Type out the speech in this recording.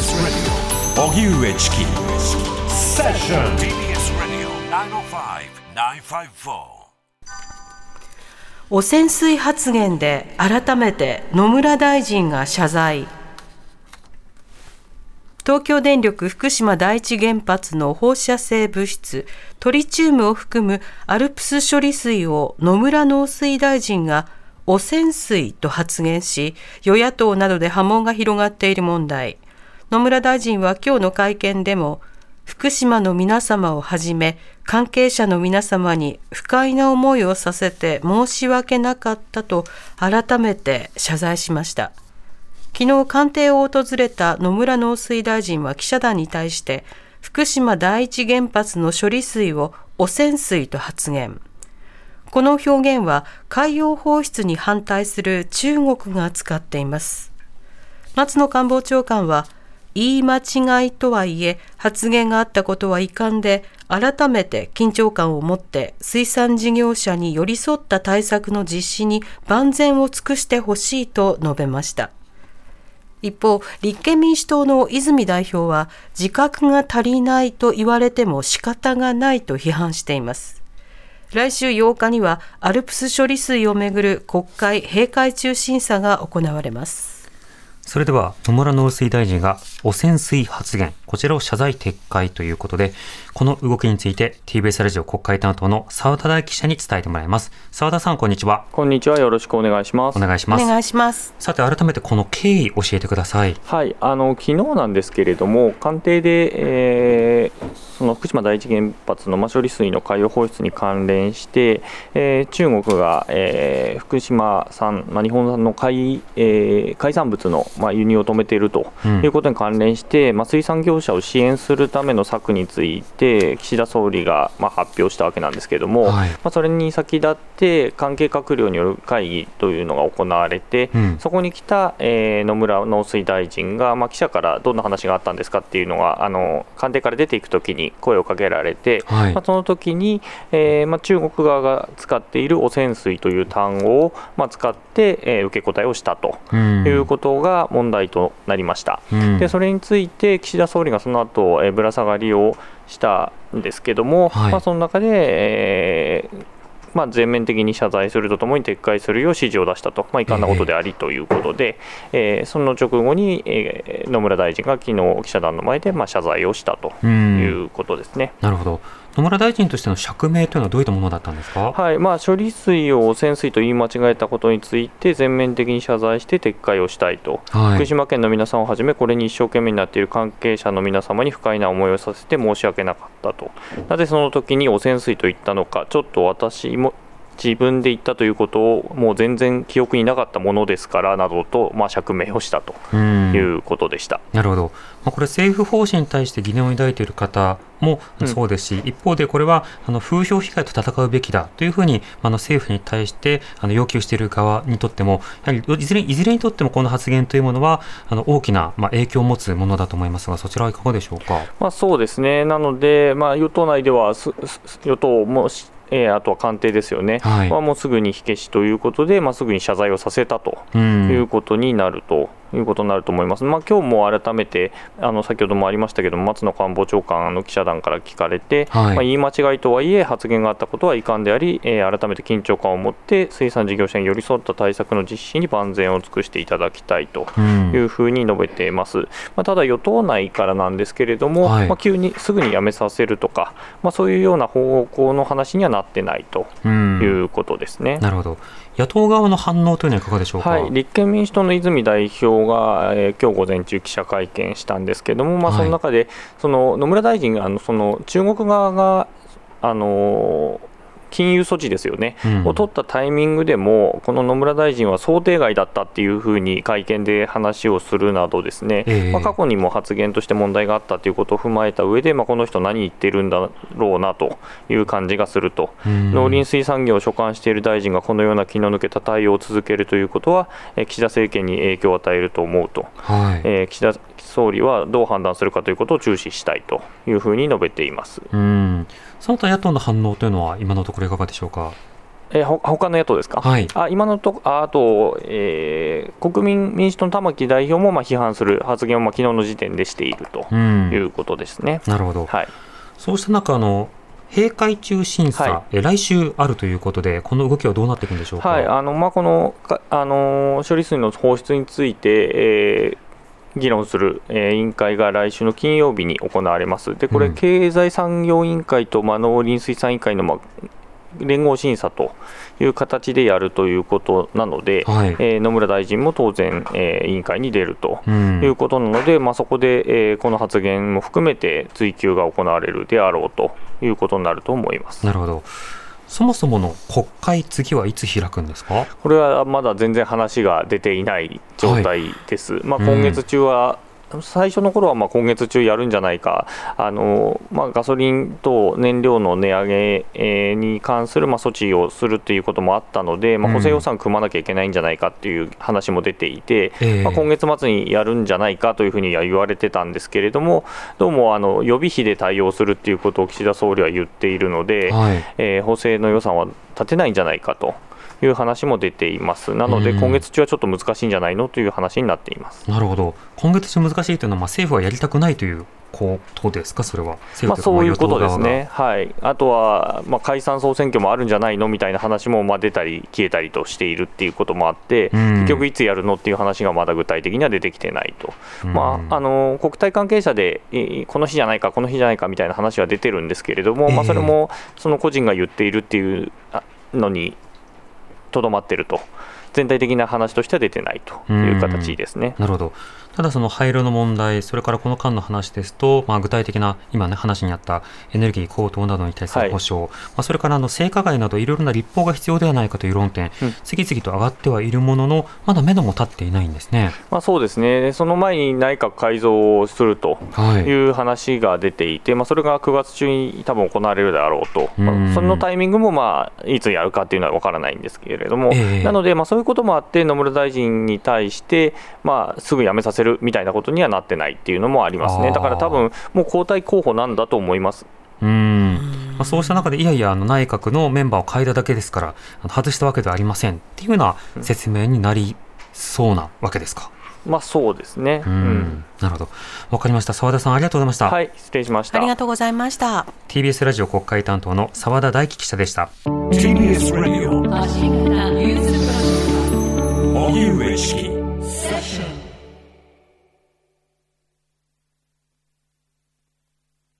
TBS radio. 荻上チキセッション TBS radio 905-954汚染水発言で改めて野村大臣が謝罪。東京電力福島第一原発の放射性物質トリチウムを含むアルプス処理水を野村農水大臣が汚染水と発言し与野党などで波紋が広がっている問題。野村大臣は今日の会見でも福島の皆様をはじめ関係者の皆様に不快な思いをさせて申し訳なかったと改めて謝罪しました。昨日官邸を訪れた野村農水大臣は記者団に対して福島第一原発の処理水を汚染水と発言。この表現は海洋放出に反対する中国が使っています。松野官房長官は言い間違いとはいえ発言があったことは遺憾で改めて緊張感を持って水産事業者に寄り添った対策の実施に万全を尽くしてほしいと述べました一方、立憲民主党の泉代表は自覚が足りないと言われても仕方がないと批判しています。来週8日にはアルプス処理水をめぐる国会閉会中審査が行われます。それでは野村農水大臣が汚染水発言、こちらを謝罪撤回ということで、この動きについて TBS ラジオ国会担当の澤田大記者に伝えてもらいます。澤田さん、こんにちは。こんにちは。よろしくお願いします。お願いします。お願いします。さて、改めてこの経緯教えてください。はい、あの昨日なんですけれども、官邸で、えー、その福島第一原発の処理水の海洋放出に関連して、えー、中国が、えー、福島産、まあ、日本産の海,、えー、海産物のまあ、輸入を止めているということに関連して、うん、まあ、水産業者を支援するための策について、岸田総理がまあ発表したわけなんですけれども、はい、まあ、それに先立って、関係閣僚による会議というのが行われて、うん、そこに来た、えー、野村農水大臣が、まあ、記者からどんな話があったんですかっていうのが、あの官邸から出ていくときに声をかけられて、はい、まあ、その時に、えーまあ、中国側が使っている汚染水という単語を、まあ、使って、えー、受け答えをしたということが問題となりました、うん、でそれについて岸田総理がその後、えー、ぶら下がりをしたんですけども、はい、まあ、その中で、えーまあ、全面的に謝罪するとともに撤回するよう指示を出したと、まあ、遺憾なことでありということで、えー、えー、その直後に、えー、野村大臣が昨日記者団の前で、まあ、謝罪をしたということですね。なるほど野村大臣としての釈明というのはどういったものだったんですか、はいまあ、処理水を汚染水と言い間違えたことについて全面的に謝罪して撤回をしたいと、はい、福島県の皆さんをはじめこれに一生懸命になっている関係者の皆様に不快な思いをさせて申し訳なかったと。なぜその時に汚染水と言ったのかちょっと私も自分で言ったということをもう全然記憶になかったものですからなどと、まあ、釈明をしたということでした。なるほど、まあ、これ、政府方針に対して疑念を抱いている方もそうですし、うん、一方でこれはあの風評被害と戦うべきだというふうにあの政府に対してあの要求している側にとっても、やはりいずれいずれにとってもこの発言というものはあの大きな、まあ、影響を持つものだと思いますが、そちらはいかがでしょうか？まあ、そうですねなので、まあ、与党内では与党もえー、あとは官邸ですよね、はい、はもうすぐに火消しということで、まあ、すぐに謝罪をさせたということになるということになると思います。まあ今日も改めてあの先ほどもありましたけども松野官房長官の記者団から聞かれて、はい、まあ、言い間違いとはいえ発言があったことは遺憾であり、えー、改めて緊張感を持って水産事業者に寄り添った対策の実施に万全を尽くしていただきたいというふうに述べています。うん、まあ、ただ与党内からなんですけれども、はい、まあ、急にすぐに辞めさせるとか、まあ、そういうような方向の話にはなってないということですね。なるほど。野党側の反応というのはいかがでしょうか、はい、立憲民主党の泉代表が、えー、今日午前中、記者会見したんですけれども、まあ、その中で、はい、その野村大臣があのその中国側があの金融措置ですよね、うん、を取ったタイミングでも、この野村大臣は想定外だったっていうふうに会見で話をするなど、ですね、えー、まあ、過去にも発言として問題があったということを踏まえた上で、まあ、この人、何言ってるんだろうなという感じがすると、うん、農林水産業を所管している大臣がこのような気の抜けた対応を続けるということは、え岸田政権に影響を与えると思うと、はい、えー、岸田総理はどう判断するかということを注視したいというふうに述べています。うんその他野党の反応というのは、今のところいかがでしょうか？えー、ほ他の野党ですか、はい、あ今のとああと、えー、国民民主党の玉木代表もまあ批判する発言をまあ昨日の時点でしているということですね。なるほど、はい、そうした中あの閉会中審査、はい、来週あるということで、この動きはどうなっていくんでしょうか、はい。あのまあ、このあの処理水の放出について、えー議論する、えー、委員会が来週の金曜日に行われます。でこれ、経済産業委員会と、まあ、農林水産委員会の、まあ、連合審査という形でやるということなので、はい、えー、野村大臣も当然、えー、委員会に出るということなので、うん、まあ、そこで、えー、この発言も含めて追及が行われるであろうということになると思います。なるほどそもそもの国会、次はいつ開くんですか？これはまだ全然話が出ていない状態です。はい、まあ、今月中は、うん最初の頃はまあ今月中やるんじゃないか、あのまあ、ガソリンと燃料の値上げに関するまあ措置をするということもあったので、まあ、補正予算組まなきゃいけないんじゃないかっていう話も出ていて、うん、まあ、今月末にやるんじゃないかというふうには言われてたんですけれども、どうもあの予備費で対応するっていうことを岸田総理は言っているので、はい、えー、補正の予算は立てないんじゃないかと。いう話も出ています。なので、今月中はちょっと難しいんじゃないのという話になっています。なるほど。今月中難しいというのは、まあ、政府はやりたくないということですか、それは。まあ、そういうことですね、はい、あとは、まあ、解散・総選挙もあるんじゃないのみたいな話もまあ出たり消えたりとしているっていうこともあって、結局いつやるのっていう話がまだ具体的には出てきてないと、まあ、あの国対関係者で、この日じゃないか、この日じゃないかみたいな話は出てるんですけれども、まあ、それもその個人が言っているっていうのにとどまっていると、全体的な話としては出てないという形ですね。なるほど。ただその廃炉の問題、それからこの間の話ですと、まあ、具体的な今ね話にあったエネルギー高騰などに対する保障、はい、まあ、それからあの性加害などいろいろな立法が必要ではないかという論点、うん、次々と上がってはいるものの、まだ目処も立っていないんですね。まあ、そうですね、その前に内閣改造をするとい。う話が出ていて、はい、まあ、それが9月中に多分行われるであろうと、まあ、そのタイミングもまあいつやるかっていうのは分からないんですけれども、えー、なので、まあ、そういうこともあって、野村大臣に対して、まあ、すぐ辞めさせるみたいなことにはなってないっていうのもありますね、だから多分もう交代候補なんだと思います。うんまあ、そうした中で、いやいや、あの内閣のメンバーを変えただけですから、外したわけではありませんっていうような説明になりそうなわけですか？まあそうですね。うん、なるほど。わかりました。澤田さんありがとうございました。はい、失礼しました。ありがとうございました。TBS ラジオ国会担当の澤田大樹記者でした。TBS ラジオ。荻上チキ。